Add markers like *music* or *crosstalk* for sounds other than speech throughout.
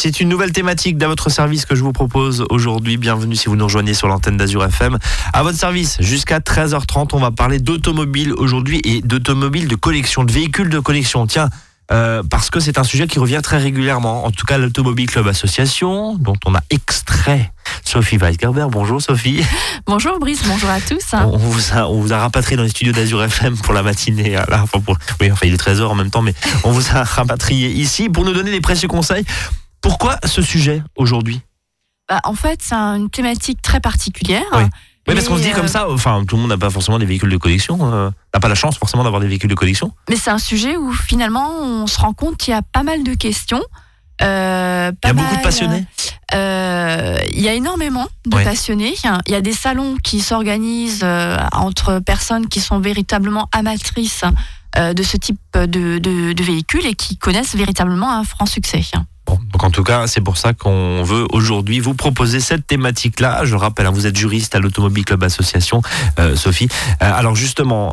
c'est une nouvelle thématique dans votre service que je vous propose aujourd'hui. Bienvenue si vous nous rejoignez sur l'antenne d'Azur FM. À votre service, jusqu'à 13h30, on va parler d'automobile aujourd'hui et d'automobile de collection, de véhicules de collection. Tiens, euh, parce que c'est un sujet qui revient très régulièrement. En tout cas, l'Automobile Club Association, dont on a extrait Sophie Weisgerber. Bonjour Sophie. Bonjour Brice, bonjour à tous. On vous a, on vous a rapatrié dans les studios d'Azur FM pour la matinée. Là, enfin pour, oui, enfin il est 13h en même temps, mais on vous a rapatrié ici pour nous donner des précieux conseils. Pourquoi ce sujet aujourd'hui? Bah, En fait, c'est une thématique très particulière. Oui. Oui, parce qu'on se dit comme euh, ça, enfin, tout le monde n'a pas forcément des véhicules de collection, euh, n'a pas la chance forcément d'avoir des véhicules de collection. Mais c'est un sujet où finalement on se rend compte qu'il y a pas mal de questions. Euh, Il y a beaucoup de passionnés. euh, Il y a énormément de passionnés. Il y a des salons qui s'organisent entre personnes qui sont véritablement amatrices de ce type de, de, de véhicules et qui connaissent véritablement un franc succès. Donc en tout cas, c'est pour ça qu'on veut aujourd'hui vous proposer cette thématique-là. Je rappelle, hein, vous êtes juriste à l'Automobile Club Association, euh, Sophie. Euh, alors justement,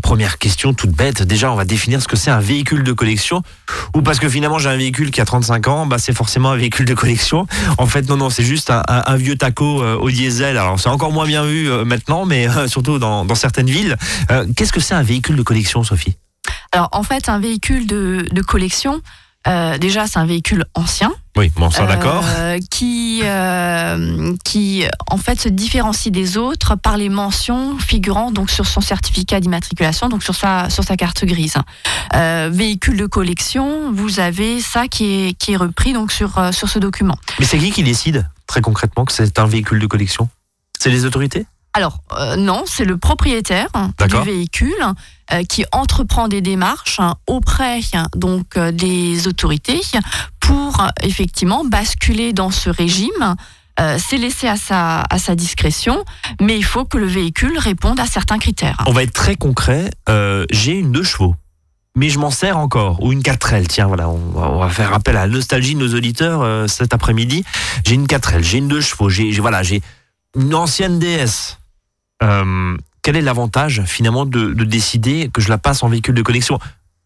première question toute bête. Déjà, on va définir ce que c'est un véhicule de collection. Ou parce que finalement, j'ai un véhicule qui a 35 ans, bah, c'est forcément un véhicule de collection. En fait, non, non, c'est juste un, vieux taco euh, au diesel. Alors c'est encore moins bien vu maintenant, mais surtout dans, certaines villes. Qu'est-ce que c'est un véhicule de collection, Sophie? Alors en fait, un véhicule de collection, euh, déjà c'est un véhicule ancien. Oui, bon, ça d'accord. Euh, *laughs* qui, euh, qui en fait se différencie des autres par les mentions figurant donc sur son certificat d'immatriculation, donc sur sa, sur sa carte grise. Euh, véhicule de collection, vous avez ça qui est, qui est repris donc sur, euh, sur ce document. Mais c'est qui qui décide très concrètement que c'est un véhicule de collection? C'est les autorités? Alors euh, non, c'est le propriétaire du véhicule euh, qui entreprend des démarches auprès donc euh, des autorités pour effectivement basculer dans ce régime. C'est laissé à sa, à sa discrétion, mais il faut que le véhicule réponde à certains critères. On va être très concret. J'ai une deux chevaux, mais je m'en sers encore. Ou une 4L. Tiens, voilà, on va, on va faire appel à la nostalgie de nos auditeurs euh, cet après-midi. J'ai une 4L, j'ai une deux chevaux, j'ai j'ai- voilà, j'ai une ancienne DS. Euh, quel est l'avantage finalement de, de décider que je la passe en véhicule de collection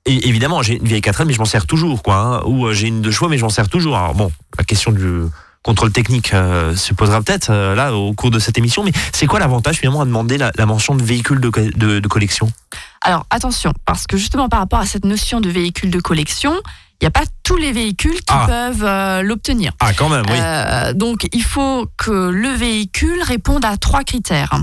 Et évidemment, j'ai une vieille 4L, mais je m'en sers toujours, quoi. hein. Ou euh, j'ai une deux chevaux, mais je m'en sers toujours. Alors bon, la question du contrôle technique euh, se posera peut-être euh, là au cours de cette émission. Mais c'est quoi l'avantage finalement à demander la, la mention de véhicule de, co- de- de collection? Alors attention, parce que justement par rapport à cette notion de véhicule de collection, il n'y a pas tous les véhicules qui Ah. peuvent euh, l'obtenir. Ah, quand même, Euh, donc, il faut que le véhicule réponde à trois critères.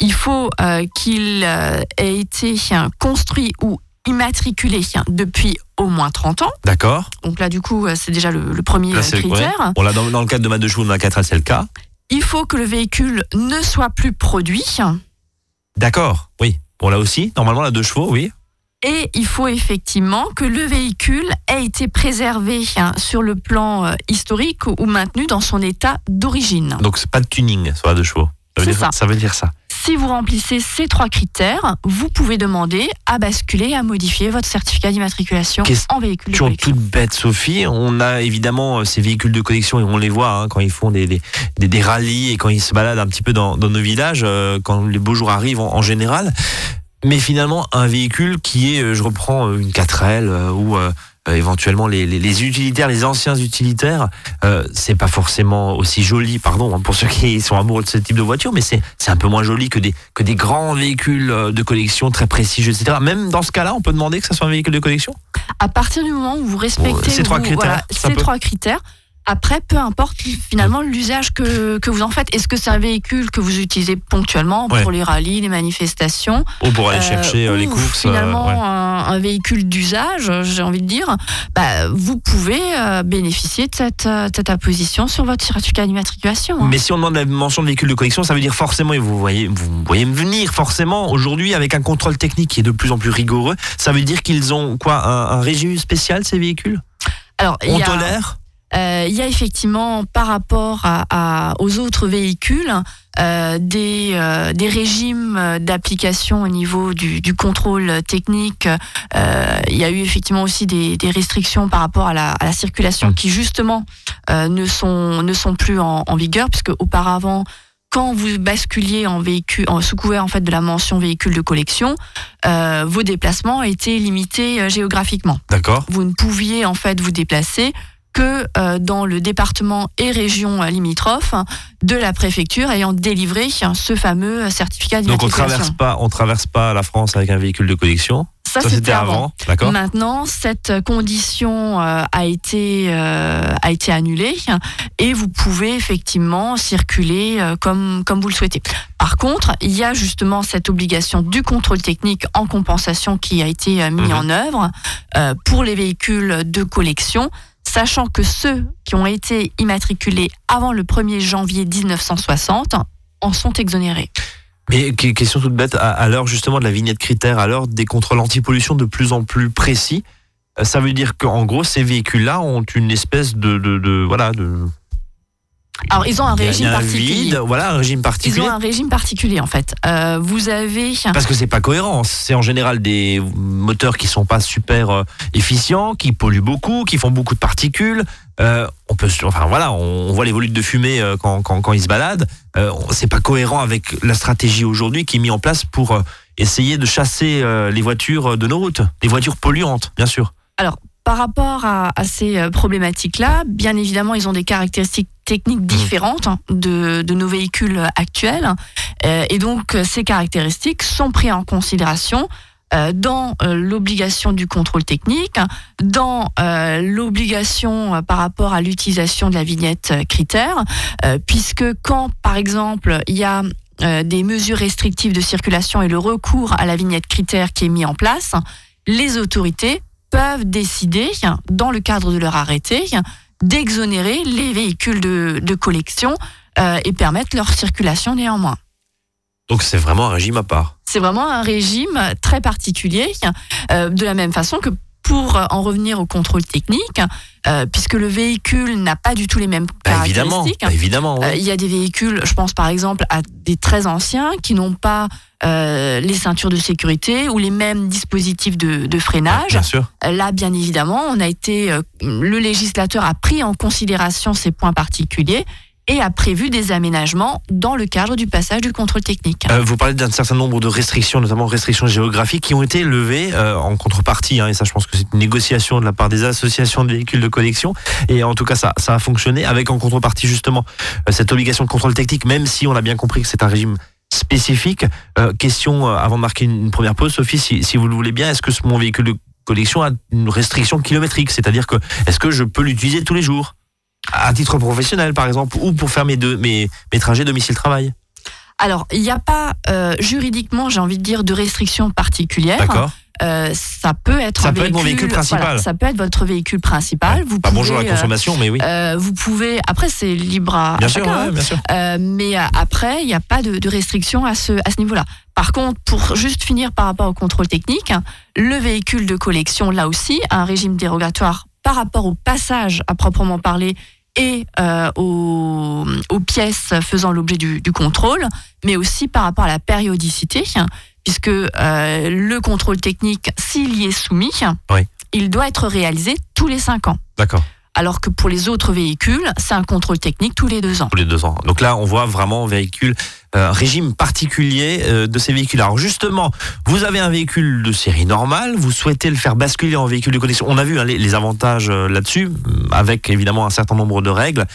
Il faut euh, qu'il euh, ait été euh, construit ou immatriculé depuis au moins 30 ans. D'accord. Donc là, du coup, c'est déjà le, le premier Là, critère. Bon, là, dans, dans le cadre de ma deux chevaux, de ma 4L, c'est le cas. Il faut que le véhicule ne soit plus produit. D'accord, oui. Bon, là aussi, normalement, la deux chevaux, oui. Et il faut effectivement que le véhicule ait été préservé hein, sur le plan euh, historique ou maintenu dans son état d'origine. Donc, c'est pas de tuning sur la deux chevaux. Ça veut, dire, ça. veut dire ça. Si vous remplissez ces trois critères, vous pouvez demander à basculer, à modifier votre certificat d'immatriculation en véhicule de collection. toute bête, Sophie. On a évidemment euh, ces véhicules de collection et on les voit hein, quand ils font des, des, des, des rallyes et quand ils se baladent un petit peu dans, dans nos villages, euh, quand les beaux jours arrivent en, en général. Mais finalement, un véhicule qui est, euh, je reprends euh, une 4L euh, ou euh, éventuellement les, les, les utilitaires, les anciens utilitaires, euh, c'est pas forcément aussi joli, pardon, hein, pour ceux qui sont amoureux de ce type de voiture, mais c'est c'est un peu moins joli que des, que des grands véhicules euh, de collection très prestigieux, etc. Même dans ce cas-là, on peut demander que ça soit un véhicule de collection? À partir du moment où vous respectez ces trois critères, voilà, ces peut. trois critères, après, peu importe finalement l'usage que, que vous en faites. Est-ce que c'est un véhicule que vous utilisez ponctuellement Ouais. pour les rallyes, les manifestations Ou pour aller euh, chercher euh, les ou courses. euh, Finalement, ouais. un, un véhicule d'usage, j'ai envie de dire, bah, vous pouvez euh, bénéficier de cette, cette apposition sur votre certificat d'immatriculation. hein. Mais si on demande la mention de véhicule de collection, ça veut dire forcément, et vous voyez, vous voyez me venir forcément aujourd'hui avec un contrôle technique qui est de plus en plus rigoureux. Ça veut dire qu'ils ont quoi, un, un régime spécial ces véhicules? Alors, On a- tolère? Euh, il y a effectivement, par rapport à, à- aux autres véhicules, euh, des, euh, des régimes d'application au niveau du, du contrôle technique. Il y a eu effectivement aussi des, des restrictions par rapport à la, à la circulation qui justement ne, sont, ne sont plus en, en vigueur, puisque auparavant, quand vous basculiez en véhicule, en, sous couvert en fait de la mention véhicule de collection, vos déplacements étaient limités géographiquement D'accord. vous ne pouviez en fait vous déplacer que euh, dans le département et région limitrophes de la préfecture ayant délivré ce fameux certificat d'identification. Donc on traverse pas, on traverse pas la France avec un véhicule de collection. Ça, c'était avant. D'accord. Maintenant, cette condition euh, a été euh, a été annulée et vous pouvez effectivement circuler euh, comme comme vous le souhaitez. Par contre, il y a justement cette obligation du contrôle technique en compensation qui a été mis mhm. en œuvre pour les véhicules de collection sachant que ceux qui ont été immatriculés avant le 1er janvier 1960 en sont exonérés. Mais question toute bête, à, l'heure justement de la vignette critère, à l'heure des contrôles anti-pollution de plus en plus précis, euh, ça veut dire qu'en gros ces véhicules-là ont une espèce de, voilà de alors ils ont un régime particulier. voilà, un régime particulier. Ils ont un régime particulier en fait. Euh, vous avez parce que c'est pas cohérent. C'est en général des moteurs qui sont pas super euh, efficients, qui polluent beaucoup, qui font beaucoup de particules. Euh, on peut, enfin voilà, on, voit les volutes de fumée quand, quand, quand ils se baladent. Euh, c'est pas cohérent avec la stratégie aujourd'hui qui est mise en place pour essayer de chasser les voitures de nos routes, les voitures polluantes, bien sûr. Alors par rapport à, ces problématiques-là, bien évidemment, ils ont des caractéristiques techniques mmh. différentes hein, de, nos véhicules actuels. Euh, et donc, ces caractéristiques sont prises en considération euh, dans l'obligation du contrôle technique, dans l'obligation par rapport à l'utilisation de la vignette critère, puisque quand, par exemple, il y a des mesures restrictives de circulation et le recours à la vignette critère qui est mis en place, les autorités peuvent décider, dans le cadre de leur arrêté, d'exonérer les véhicules de, collection euh, et permettre leur circulation néanmoins. Donc c'est vraiment un régime à part. C'est vraiment un régime très particulier, euh, de la même façon que pour en revenir au contrôle technique, euh, puisque le véhicule n'a pas du tout les mêmes bah, caractéristiques. Bah, évidemment, euh, il y a des véhicules, je pense par exemple à des très anciens qui n'ont pas euh, les ceintures de sécurité ou les mêmes dispositifs de, de freinage. bien sûr. Là, bien évidemment, on a été, le législateur a pris en considération ces points particuliers et a prévu des aménagements dans le cadre du passage du contrôle technique. Euh, vous parlez d'un certain nombre de restrictions, notamment restrictions géographiques, qui ont été levées euh, en contrepartie, hein, et ça je pense que c'est une négociation de la part des associations de véhicules de collection, et en tout cas ça, ça a fonctionné, avec en contrepartie justement euh, cette obligation de contrôle technique, même si on a bien compris que c'est un régime spécifique. question, avant de marquer une, première pause, Sophie, si, si vous le voulez bien, est-ce que mon véhicule de collection a une restriction kilométrique, c'est-à-dire que est-ce que je peux l'utiliser tous les jours? À titre professionnel, par exemple, ou pour faire mes, deux, mes, mes trajets domicile-travail Alors, il n'y a pas euh, juridiquement, j'ai envie de dire, de restrictions particulières. D'accord. Euh, ça peut être ça peut véhicule, être mon véhicule principal. ça peut être votre véhicule principal. Vous pas bonjour la consommation, mais oui. Euh, vous pouvez. Après, c'est libre à, bien sûr, bien sûr. mais après, il n'y a pas de, de restriction à ce, à ce niveau-là. Par contre, pour juste finir par rapport au contrôle technique, le véhicule de collection, là aussi, a un régime dérogatoire par rapport au passage à proprement parler et euh, aux, pièces faisant l'objet du, contrôle, mais aussi par rapport à la périodicité, puisque euh, le contrôle technique, s'il y est soumis, il doit être réalisé tous les cinq ans. D'accord alors que pour les autres véhicules, c'est un contrôle technique tous les deux ans. Tous les deux ans. Donc là, on voit vraiment véhicule, euh, régime particulier euh, de ces véhicules. Alors justement, vous avez un véhicule de série normale, vous souhaitez le faire basculer en véhicule de collection. On a vu hein, les, avantages euh, là-dessus, avec évidemment un certain nombre de règles.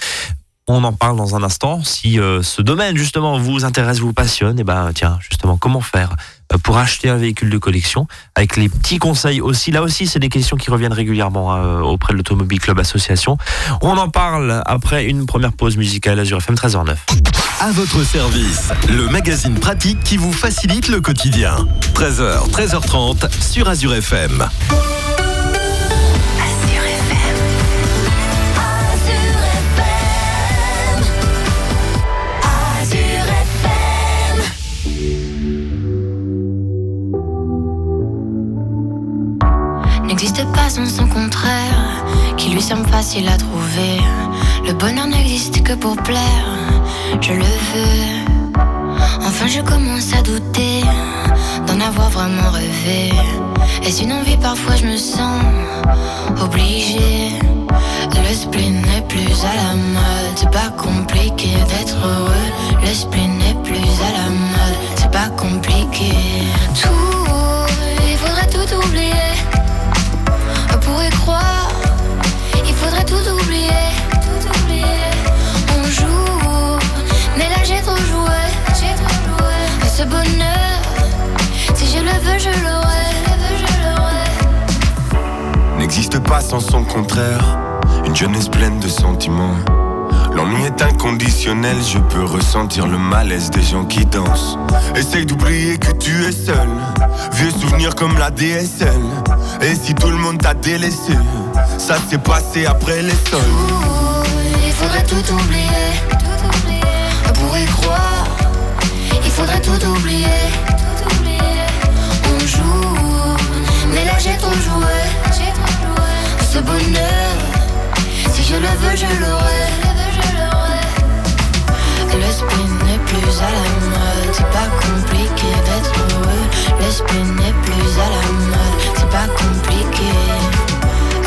On en parle dans un instant. Si ce domaine justement vous intéresse, vous passionne, et eh ben tiens justement comment faire pour acheter un véhicule de collection avec les petits conseils aussi. Là aussi, c'est des questions qui reviennent régulièrement hein, auprès de l'Automobile Club Association. On en parle après une première pause musicale Azure FM 13h09. À votre service, le magazine pratique qui vous facilite le quotidien. 13h, 13h30 sur Azure FM. Facile à trouver. Le bonheur n'existe que pour plaire, je le veux. Enfin, je commence à douter d'en avoir vraiment rêvé. Est-ce une envie Parfois, je me sens obligée. Le spleen n'est plus à la mode, c'est pas compliqué d'être heureux. Le spleen n'est plus à la mode, c'est pas compliqué. Tout, il faudrait tout oublier. Il faudrait tout oublier. Tout oublier. On joue, mais là j'ai trop joué. J'ai trop joué. Et ce bonheur, si je le veux, je l'aurai. N'existe pas sans son contraire. Une jeunesse pleine de sentiments. L'ennui est inconditionnel, je peux ressentir le malaise des gens qui dansent. Essaye d'oublier que tu es seul, vieux souvenirs comme la DSL. Et si tout le monde t'a délaissé, ça s'est passé après les il faudrait tout oublier, pour y croire. Il faudrait tout oublier, On joue, mais là j'ai ton jouet. Ce bonheur, si je le veux, je l'aurai. Le spin n'est plus à la mode, c'est pas compliqué d'être heureux. Le spin n'est plus à la mode, c'est pas compliqué.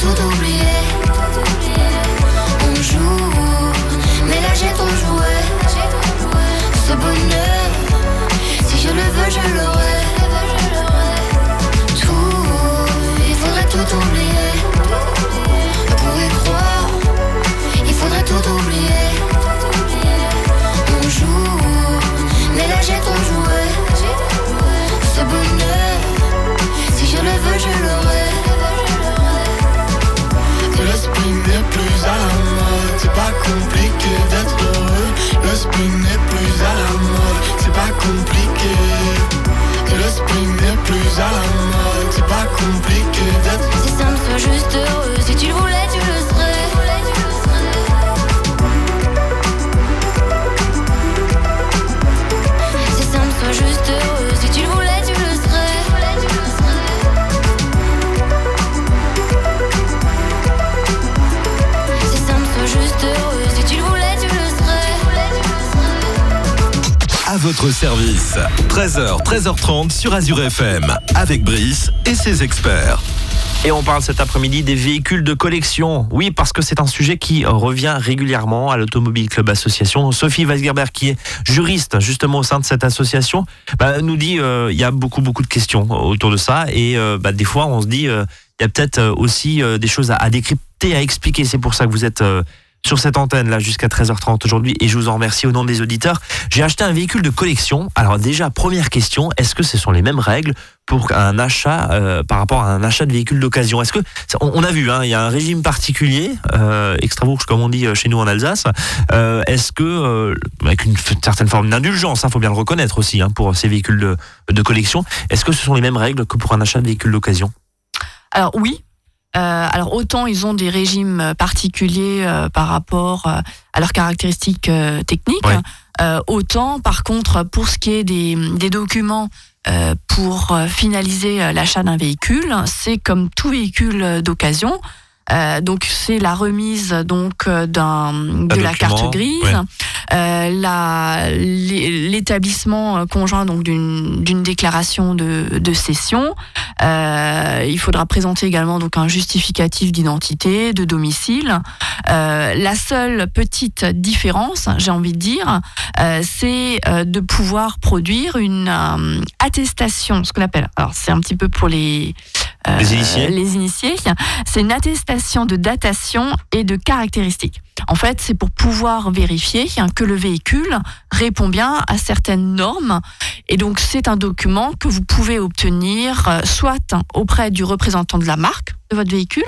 Tout oublier. On joue, mais là j'ai ton jouet. Ce bonheur, si je le veux, je l'aurai. Tout, il faudrait tout oublier. Votre service, 13h, 13h30 sur Azure FM, avec Brice et ses experts. Et on parle cet après-midi des véhicules de collection. Oui, parce que c'est un sujet qui revient régulièrement à l'Automobile Club Association. Sophie Weisgerber, qui est juriste justement au sein de cette association, bah, nous dit euh, il y a beaucoup beaucoup de questions autour de ça et euh, bah, des fois on se dit euh, il y a peut-être aussi des choses à, à, décrypter, à expliquer. C'est pour ça que vous êtes sur cette antenne là jusqu'à 13h30 aujourd'hui et je vous en remercie au nom des auditeurs. J'ai acheté un véhicule de collection. Alors déjà première question, est-ce que ce sont les mêmes règles pour un achat euh, par rapport à un achat de véhicule d'occasion? Est-ce que on, a vu hein, il y a un régime particulier euh, extra-bourge comme on dit euh, chez nous en Alsace. Euh, est-ce que euh, avec une certaine forme d'indulgence, il hein, faut bien le reconnaître aussi hein, pour ces véhicules de, de collection, est-ce que ce sont les mêmes règles que pour un achat de véhicule d'occasion? Alors oui, euh, alors autant ils ont des régimes particuliers euh, par rapport euh, à leurs caractéristiques techniques, autant par contre pour ce qui est des, des documents pour finaliser l'achat d'un véhicule, c'est comme tout véhicule d'occasion. Euh, donc c'est la remise donc euh, d'un de la carte grise, euh, l'établissement conjoint donc d'une déclaration de, de cession. il faudra présenter également donc un justificatif d'identité, de domicile. la seule petite différence, j'ai envie de dire, c'est de pouvoir produire une attestation, ce qu'on appelle. Alors c'est un petit peu pour les les initiés. Les initiés. C'est une attestation de datation et de caractéristiques. En fait, c'est pour pouvoir vérifier que le véhicule répond bien à certaines normes. Et donc, c'est un document que vous pouvez obtenir euh, soit auprès du représentant de la marque de votre véhicule,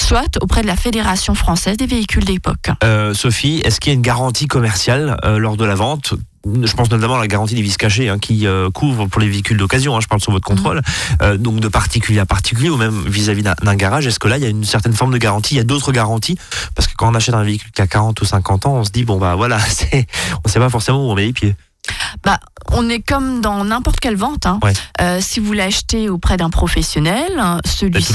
soit auprès de la Fédération française des véhicules d'époque. Euh, Sophie, est-ce qu'il y a une garantie commerciale euh, lors de la vente je pense notamment à la garantie des vis cachés hein, qui euh, couvre pour les véhicules d'occasion, hein, je parle sur votre contrôle, mmh. donc de particulier à particulier ou même vis-à-vis d'un garage. Est-ce que là, il y a une certaine forme de garantie? Il y a d'autres garanties? Parce que quand on achète un véhicule qui a 40 ou 50 ans, on se dit, bon, bah voilà, *laughs* on ne sait pas forcément où on met les pieds. Bah, on est comme dans n'importe quelle vente. Hein. Euh, si vous l'achetez auprès d'un professionnel, celui-ci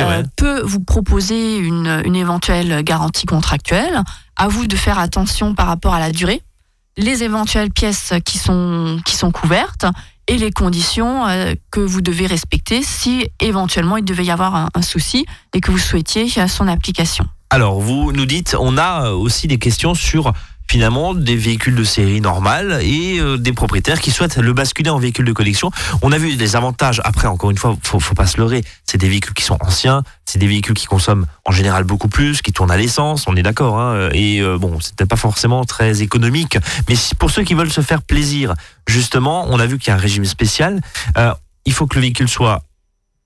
euh, peut vous proposer une, une, éventuelle garantie contractuelle. À vous de faire attention par rapport à la durée, les éventuelles pièces qui sont, qui sont couvertes et les conditions euh, que vous devez respecter si éventuellement il devait y avoir un, souci et que vous souhaitiez euh, son application. Alors, vous nous dites, on a euh, aussi des questions sur finalement des véhicules de série normales et euh, des propriétaires qui souhaitent le basculer en véhicule de collection. On a vu les avantages. Après, encore une fois, faut, faut pas se leurrer. C'est des véhicules qui sont anciens, c'est des véhicules qui consomment en général beaucoup plus, qui tournent à l'essence. On est d'accord. Hein, et euh, bon, c'était pas forcément très économique. Mais pour ceux qui veulent se faire plaisir, justement, on a vu qu'il y a un régime spécial. Euh, il faut que le véhicule soit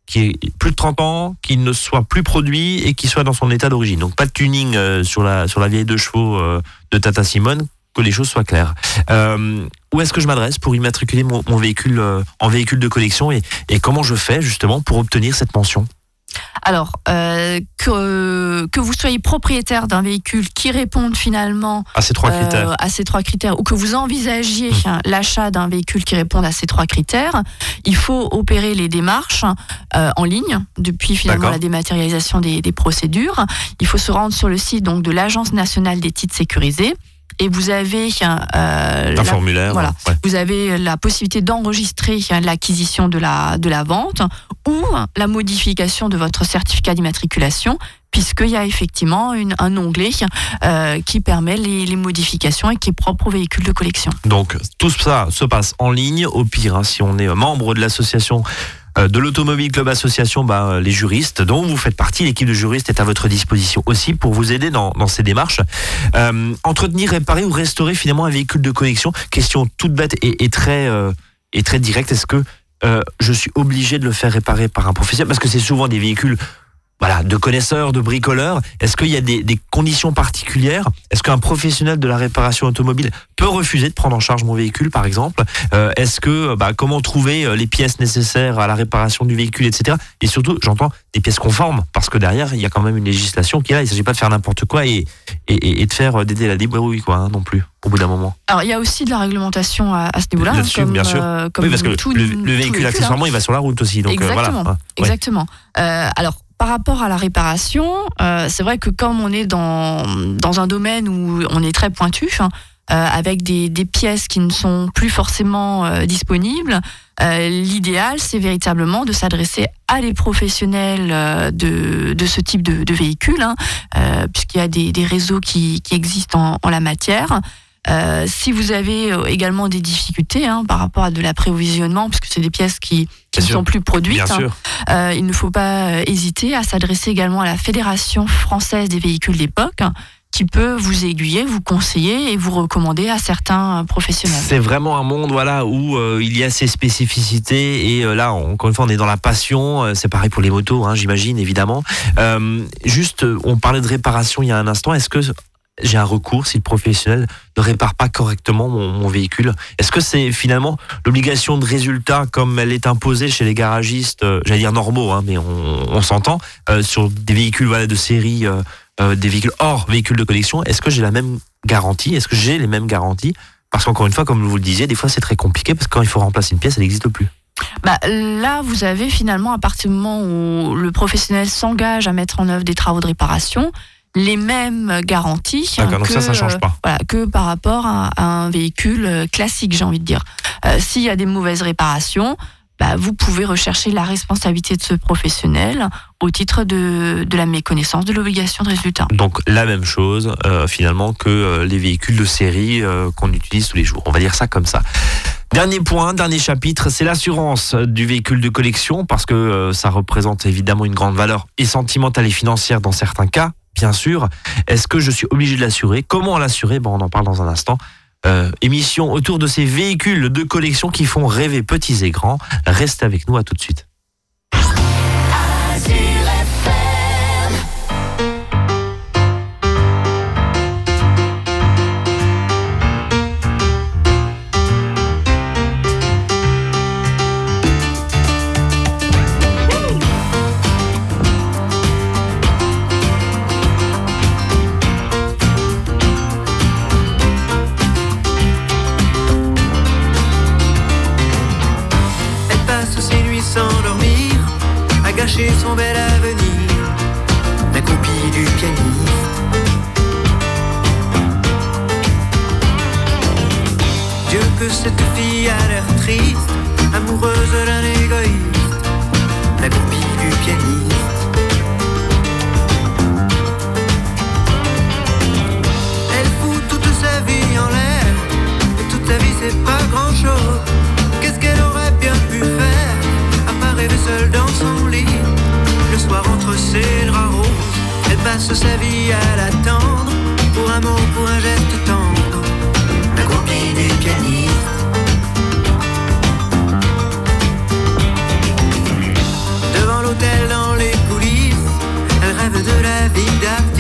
qui ait plus de 30 ans, qu'il ne soit plus produit et qui soit dans son état d'origine. Donc pas de tuning euh, sur la sur la vieille deux chevaux euh, de Tata Simone, que les choses soient claires. Euh, où est-ce que je m'adresse pour immatriculer mon, mon véhicule euh, en véhicule de collection et, et comment je fais justement pour obtenir cette mention? Alors, euh, que, que vous soyez propriétaire d'un véhicule qui réponde finalement à ces trois euh, critères à ces trois critères ou que vous envisagiez Mmh. hein, l'achat d'un véhicule qui réponde à ces trois critères, il faut opérer les démarches euh, en ligne depuis finalement la dématérialisation des, des procédures. Il faut se rendre sur le site donc de l'Agence nationale des titres sécurisés et vous avez euh, un la- formulaire. voilà. ouais. vous avez la possibilité d'enregistrer hein, l'acquisition de la, de la vente ou la modification de votre certificat d'immatriculation, puisqu'il y a effectivement une- un onglet euh, qui permet les, les modifications et qui est propre aux véhicules de collection. Donc tout ça se passe en ligne. Au pire, hein, si on est membre de l'association de l'Automobile Club Association, bah, euh, les juristes dont vous faites partie, l'équipe de juristes est à votre disposition aussi pour vous aider dans, ces démarches. Euh, entretenir, réparer ou restaurer finalement un véhicule de collection, question toute bête et, et très, euh, et très directe. Est-ce que euh, je suis obligé de le faire réparer par un professionnel? Parce que c'est souvent des véhicules voilà, de connaisseurs, de bricoleurs. Est-ce qu'il y a des, des conditions particulières? Est-ce qu'un professionnel de la réparation automobile peut refuser de prendre en charge mon véhicule, par exemple? Euh, Est-ce que bah, comment trouver euh, les pièces nécessaires à la réparation du véhicule, etc. Et surtout, j'entends des pièces conformes, parce que derrière, il y a quand même une législation qui est là. Il ne s'agit pas de faire n'importe quoi et, et, et- et de faire euh, d'aider la débrouille, quoi, hein, non plus, au bout d'un moment. Alors il y a aussi de la réglementation à, à ce niveau-là, hein, comme, bien sûr. euh, comme oui, parce que tout- le, véhicule, hein. accessoirement, il va sur la route aussi. Donc, euh, Exactement. voilà. Exactement. Euh, alors, par rapport à la réparation, euh, c'est vrai que comme on est dans, dans un domaine où on est très pointu, hein, euh, avec des, pièces qui ne sont plus forcément euh, disponibles, l'idéal, c'est véritablement de s'adresser à des professionnels de, de ce type de, véhicule, hein, puisqu'il y a des, réseaux qui, qui existent en, en la matière. Euh, si vous avez euh, également des difficultés hein, par rapport à de l'approvisionnement, puisque c'est des pièces qui, ne sûr. sont plus produites, hein, euh, il ne faut pas hésiter à s'adresser également à la Fédération française des véhicules d'époque, hein, qui peut vous aiguiller, vous conseiller et vous recommander à certains professionnels. C'est vraiment un monde voilà où euh, il y a ses spécificités et euh, là encore une fois on est dans la passion. Euh, c'est pareil pour les motos, hein, j'imagine évidemment. Juste, on parlait de réparation il y a un instant. Est-ce que j'ai un recours si le professionnel ne répare pas correctement mon, véhicule Est-ce que c'est finalement l'obligation de résultat comme elle est imposée chez les garagistes, euh, j'allais dire normaux, hein, mais on, s'entend euh, sur des véhicules de série, euh, des véhicules hors véhicules de collection. Est-ce que j'ai la même garantie Est-ce que j'ai les mêmes garanties? Parce qu'encore une fois, comme vous le disiez, des fois c'est très compliqué parce que quand il faut remplacer une pièce, elle n'existe plus. Bah, là, vous avez finalement, à partir du moment où le professionnel s'engage à mettre en œuvre des travaux de réparation, les mêmes garanties D'accord, donc que, ça, ça change euh, pas. voilà, que par rapport à, à un véhicule euh, classique, j'ai envie de dire. Euh, S'il y a des mauvaises réparations, bah, vous pouvez rechercher la responsabilité de ce professionnel au titre de, de la méconnaissance de l'obligation de résultat. Donc la même chose euh, finalement que les véhicules de série qu'on utilise tous les jours. On va dire ça comme ça. Dernier point, dernier chapitre, c'est l'assurance du véhicule de collection parce que ça représente évidemment une grande valeur et sentimentale et financière dans certains cas, bien sûr. Est-ce que je suis obligé de l'assurer? Comment l'assurer? Bon, On en parle dans un instant. Euh, émission autour de ces véhicules de collection qui font rêver petits et grands. Restez avec nous, à tout de suite. Gâcher son bel avenir, la copie du pianiste. Dieu que cette fille a l'air triste, amoureuse d'un égoïste, la copie du pianiste. Elle fout toute sa vie en l'air, et toute sa vie c'est pas grand chose. Qu'est-ce qu'elle aurait bien pu faire, à part rêver seule dans son entre ses draps roses. Elle passe sa vie à l'attendre, pour un mot, pour un geste tendre, la copie du pianiste. Devant l'hôtel, dans les coulisses, elle rêve de la vie d'artiste,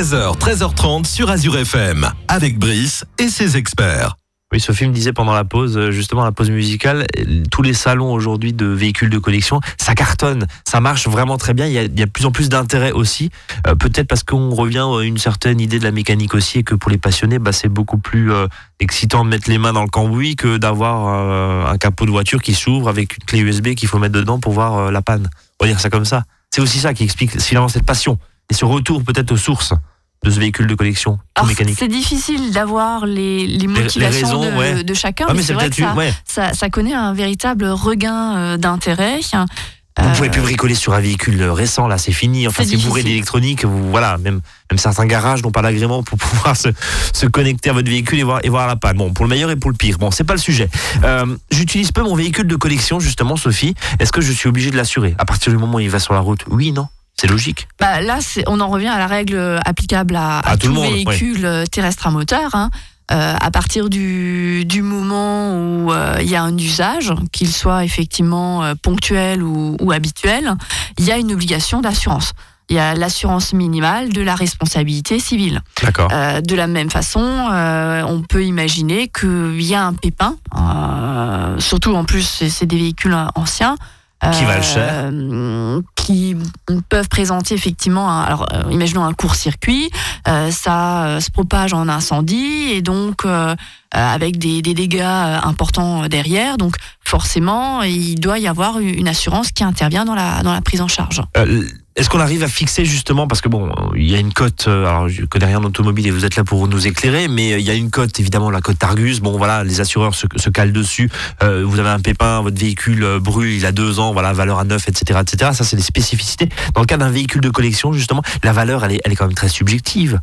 13h, 13h30 sur Azure FM. Avec Brice et ses experts. Oui, Sophie me disait pendant la pause, euh, justement la pause musicale, tous les salons aujourd'hui de véhicules de collection, ça cartonne, ça marche vraiment très bien. Il y a, de plus en plus d'intérêt aussi, Euh, peut-être parce qu'on revient à une certaine idée de la mécanique aussi et que pour les passionnés, bah, c'est beaucoup plus euh, excitant de mettre les mains dans le cambouis que d'avoir un capot de voiture qui s'ouvre avec une clé USB qu'il faut mettre dedans pour voir la panne. On va dire ça comme ça. C'est aussi ça qui explique finalement cette passion et ce retour peut-être aux sources de ce véhicule de collection tout mécanique. c'est difficile d'avoir les, les motivations raisons, de, ouais. de chacun, Ah, mais, mais c'est vrai que ça, ouais. ça, ça connaît un véritable regain euh, d'intérêt. Vous ne Euh, pouvez plus bricoler sur un véhicule récent, là, c'est fini. Enfin, C'est bourré d'électronique. Voilà, même, même certains garages n'ont pas l'agrément pour *laughs* pouvoir se, se connecter à votre véhicule et voir, et voir la panne. Bon, pour le meilleur et pour le pire. Bon, c'est pas le sujet. Euh, J'utilise peu mon véhicule de collection, justement, Sophie. Est-ce que je suis obligé de l'assurer? À partir du moment où il va sur la route Oui, non? C'est logique. Bah, là, on en revient à la règle applicable à, À à tout tout, monde, véhicule euh, terrestre à moteur. hein. Euh, à partir du, du moment où euh, il y a un usage, qu'il soit effectivement euh, ponctuel ou, ou habituel, il y a une obligation d'assurance. il y a l'assurance minimale de la responsabilité civile. D'accord. Euh, de la même façon, euh, on peut imaginer qu'il y a un pépin, euh, surtout en plus c'est des véhicules anciens. Qui valent cher. euh, qui peuvent présenter effectivement, un- alors euh, imaginons un court-circuit, euh, ça se propage en incendie et donc avec des, des dégâts importants derrière, donc forcément il doit y avoir une une assurance qui intervient dans la dans la prise en charge. Est-ce qu'on arrive à fixer justement parce que bon, il y a une cote. euh, Alors, je connais rien d'automobile et vous êtes là pour nous éclairer, mais euh, il y a une cote évidemment, la cote Argus. Bon, voilà, les assureurs se, se calent dessus. Euh, vous avez un pépin, votre véhicule brûle, il a deux ans, voilà, valeur à neuf, etc., etc. Ça, c'est les spécificités. Dans le cas d'un véhicule de collection, justement, la valeur, elle est, elle est quand même très subjective.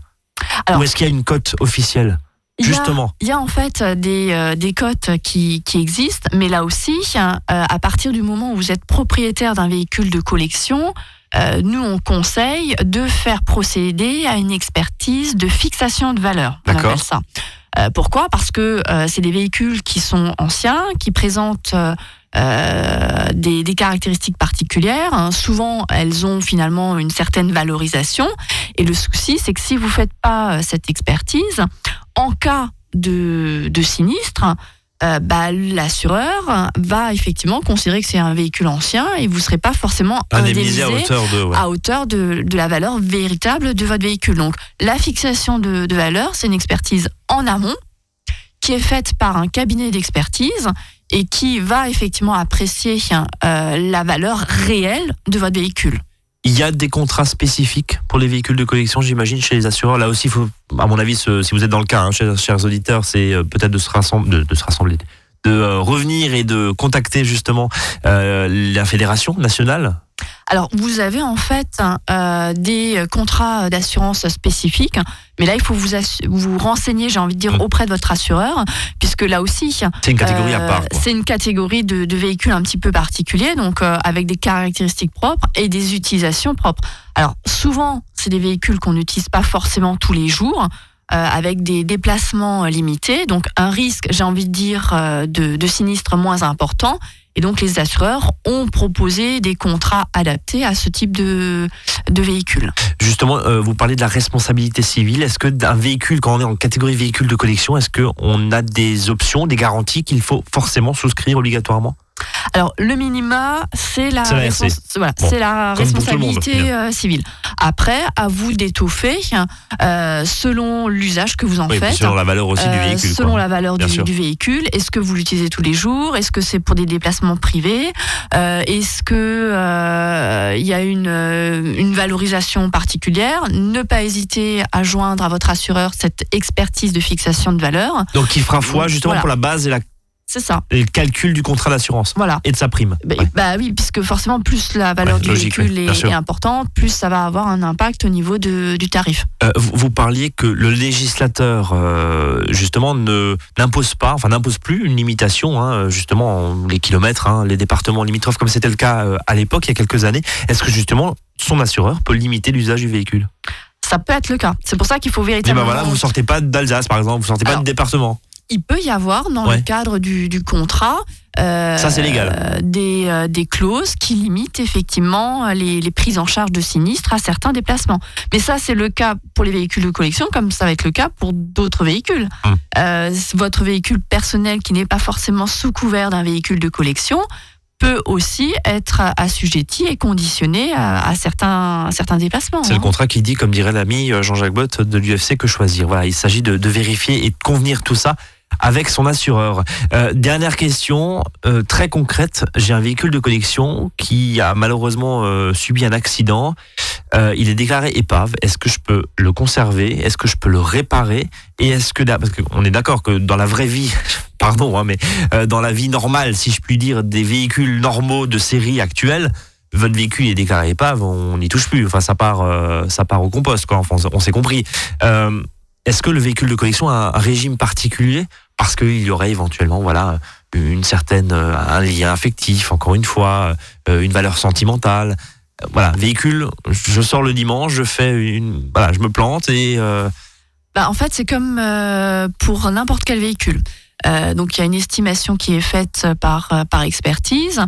Alors- Ou est-ce qu'il y a une cote officielle? Il y a- Justement. Il y a en fait des, euh, des cotes qui, qui existent, mais là aussi, euh, à partir du moment où vous êtes propriétaire d'un véhicule de collection, euh, nous on conseille de faire procéder à une expertise de fixation de valeur. On D'accord. appelle ça. Euh, pourquoi? Parce que euh, c'est des véhicules qui sont anciens, qui présentent euh, des, des caractéristiques particulières. hein. Souvent, elles ont finalement une certaine valorisation. Et le souci, c'est que si vous faites pas euh, cette expertise, en cas de, de sinistre, euh, bah, l'assureur va effectivement considérer que c'est un véhicule ancien et vous ne serez pas forcément Indemnisé indemnisé à hauteur de. ouais. à hauteur de, de la valeur véritable de votre véhicule. Donc la fixation de, de valeur, c'est une expertise en amont qui est faite par un cabinet d'expertise et qui va effectivement apprécier euh, la valeur réelle de votre véhicule. Il y a des contrats spécifiques pour les véhicules de collection, j'imagine, chez les assureurs. Là aussi, faut, à mon avis, si vous êtes dans le cas, hein, chers, auditeurs, c'est euh, peut-être de se rassembler, de, de se rassembler, de euh, revenir et de contacter justement euh, la fédération nationale. Alors, vous avez en fait euh, des contrats d'assurance spécifiques, mais là, il faut vous, vous renseigner, j'ai envie de dire, Mm. auprès de votre assureur, puisque là aussi, C'est une catégorie à euh, part. c'est une catégorie de, de véhicules un petit peu particulier, donc euh, avec des caractéristiques propres et des utilisations propres. Alors, souvent, c'est des véhicules qu'on n'utilise pas forcément tous les jours. avec des déplacements limités, donc un risque, j'ai envie de dire, de, de sinistre moins important. Et donc les assureurs ont proposé des contrats adaptés à ce type de, véhicule. Justement, euh, vous parlez de la responsabilité civile. Est-ce que d'un véhicule, quand on est en catégorie véhicule de collection, est-ce qu'on a des options, des garanties qu'il faut forcément souscrire obligatoirement? Alors le minima, c'est la, respons- voilà, Bon, la monde, responsabilité euh, civile. Après, à vous d'étoffer euh, selon l'usage que vous en Oui, faites. selon la valeur aussi du Euh, véhicule. selon quoi. la valeur du, véhicule, est-ce que vous l'utilisez tous les jours? Est-ce que c'est pour des déplacements privés? Euh, Est-ce que il y a une, une valorisation particulière? Ne pas hésiter à joindre à votre assureur cette expertise de fixation de valeur. Donc, il fera foi justement Voilà. pour la base et, la- C'est ça. et le calcul du contrat d'assurance Voilà. et de sa prime. Bah, Ouais. bah oui, puisque forcément, plus la valeur Ouais, du logique, véhicule oui, est, importante, plus ça va avoir un impact au niveau de, du tarif. Euh, vous, vous parliez que le législateur, euh, justement, ne n'impose pas, enfin n'impose plus une limitation, hein, justement, en- les kilomètres, hein, les départements limitrophes, comme c'était le cas euh, à l'époque, il y a quelques années. Est-ce que justement, son assureur peut limiter l'usage du véhicule? Ça peut être le cas. C'est pour ça qu'il faut Et ben véritablement. voilà, vous sortez pas d'Alsace, par exemple, vous sortez pas Alors, de département. Il peut y avoir dans Ouais. le cadre du, du contrat euh, Ça, c'est légal. euh, des, euh, des clauses qui limitent effectivement les, les prises en charge de sinistres à certains déplacements. Mais ça, c'est le cas pour les véhicules de collection, comme ça va être le cas pour d'autres véhicules. Hum. Euh, votre véhicule personnel qui n'est pas forcément sous couvert d'un véhicule de collection peut aussi être assujetti et conditionné à, à certains, à certains déplacements. C'est le hein. contrat qui dit, comme dirait l'ami Jean-Jacques Bott de l'UFC, que choisir. Voilà, il s'agit de, de vérifier et de convenir tout ça avec son assureur. Euh, dernière question, euh, très concrète. J'ai un véhicule de collection qui a malheureusement euh, subi un accident. Il est déclaré épave. Est-ce que je peux le conserver? Est-ce que je peux le réparer? Et est-ce que parce qu'on est d'accord que dans la vraie vie, *laughs* pardon, hein, mais dans la vie normale, si je puis dire, des véhicules normaux de série actuelle, votre véhicule est déclaré épave, on n'y touche plus. Enfin, ça part, ça part au compost, quoi. Enfin, on s'est compris. Est-ce que le véhicule de collection a un régime particulier? Parce qu'il y aurait éventuellement, voilà, une certaine, euh, un lien affectif, encore une fois, euh, une valeur sentimentale. Euh, Voilà, véhicule, je sors le dimanche, je fais une, voilà, je me plante et Bah, en fait, c'est comme pour n'importe quel véhicule. Donc, il y a une estimation qui est faite par, par expertise.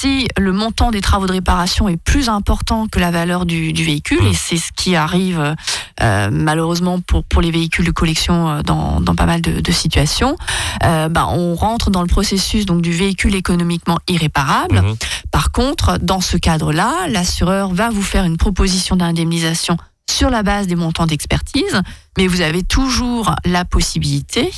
Si le montant des travaux de réparation est plus important que la valeur du, du véhicule, et c'est ce qui arrive euh, malheureusement pour, pour les véhicules de collection euh, dans, dans pas mal de, de situations, euh, ben, on rentre dans le processus donc du véhicule économiquement irréparable. Mhm. Par contre, dans ce cadre-là, l'assureur va vous faire une proposition d'indemnisation sur la base des montants d'expertise, mais vous avez toujours la possibilité,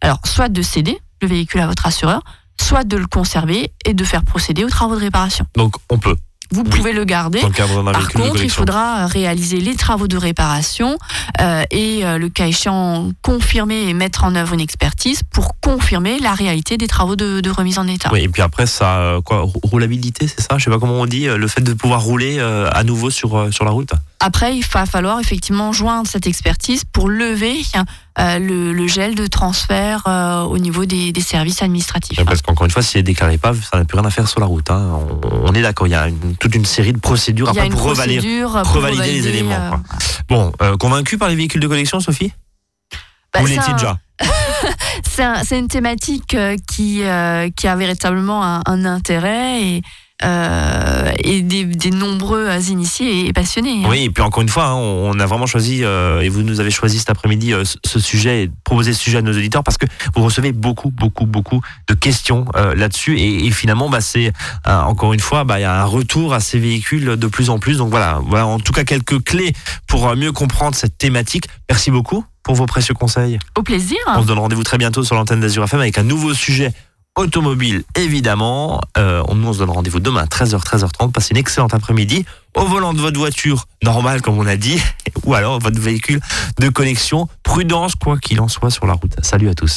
alors soit de céder le véhicule à votre assureur, soit de le conserver et de faire procéder aux travaux de réparation. Donc on peut, Vous Oui. pouvez le garder. dans le cadre d'un Par contre, il faudra euh, réaliser les travaux de réparation euh, et euh, le cas échéant confirmer et mettre en œuvre une expertise pour confirmer la réalité des travaux de, de remise en état. Oui, et puis après, ça, quoi, rou- roulabilité, c'est ça? Je sais pas comment on dit, le fait de pouvoir rouler euh, à nouveau sur, sur la route. Après, il va falloir effectivement joindre cette expertise pour lever euh, le, le gel de transfert euh, au niveau des, des services administratifs. Parce qu'encore une fois, si c'est déclaré pas, ça n'a plus rien à faire sur la route. hein. On, on est d'accord, il y a une- toute une série de procédures après pour revalider. procédure pour revalider les éléments, euh, quoi. Bon, euh, convaincu par les véhicules de collection, Sophie? Bah, Vous l'étiez déjà *laughs* C'est un- c'est une thématique euh, qui, euh, qui a véritablement un, un intérêt et, euh, et des, des nombreux initiés et passionnés. hein. Oui, et puis encore une fois, hein, on a vraiment choisi, euh, et vous nous avez choisi cet après-midi euh, ce- sujet, et proposé ce sujet à nos auditeurs parce que vous recevez beaucoup, beaucoup, beaucoup de questions là-dessus. Et, et finalement, bah, c'est encore une fois, bah, il y a un retour à ces véhicules de plus en plus. Donc voilà, voilà en tout cas quelques clés pour mieux comprendre cette thématique. Merci beaucoup pour vos précieux conseils. Au plaisir. On se donne rendez-vous très bientôt sur l'antenne d'Azur FM avec un nouveau sujet automobile, évidemment. Euh, on, nous, on se donne rendez-vous demain à 13h, 13h30. Passez une excellente après-midi au volant de votre voiture normale, comme on a dit, *laughs* ou alors votre véhicule de connexion. Prudence, quoi qu'il en soit sur la route. Salut à tous.